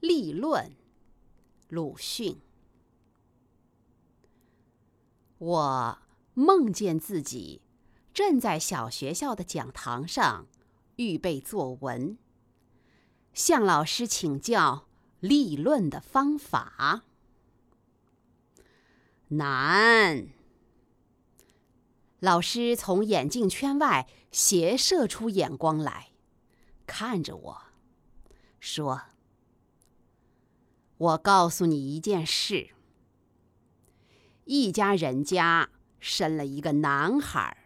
立论，鲁迅。我梦见自己正在小学校的讲堂上预备作文，向老师请教立论的方法。难。老师从眼镜圈外斜射出眼光来，看着我说。我告诉你一件事：一家人家生了一个男孩，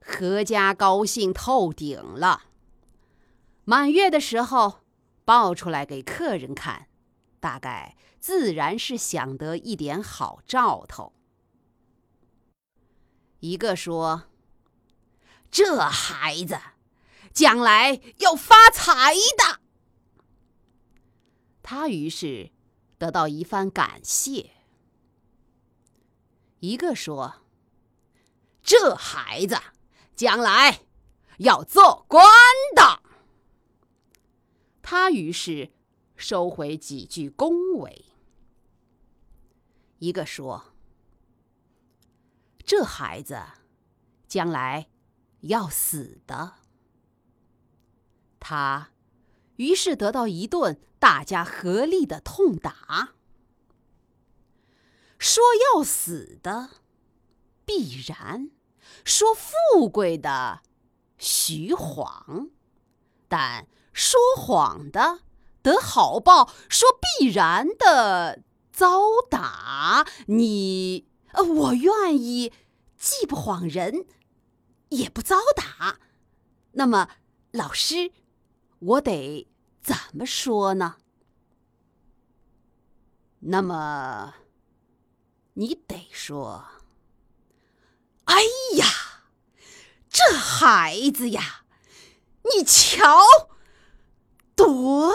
阖家高兴透顶了。满月的时候抱出来给客人看，大概自然是想得一点好兆头。一个说：“这孩子将来要发财的。”他于是得到一番感谢。一个说：“这孩子将来要做官的。”他于是收回几句恭维。一个说：“这孩子将来要死的。”他。于是得到一顿大家合力的痛打。说要死的，必然；说富贵的，虚晃；但说谎的得好报，说必然的遭打。你呃，我愿意，既不谎人，也不遭打。那么，老师。我得怎么说呢？那么，你得说：“哎呀，这孩子呀，你瞧，多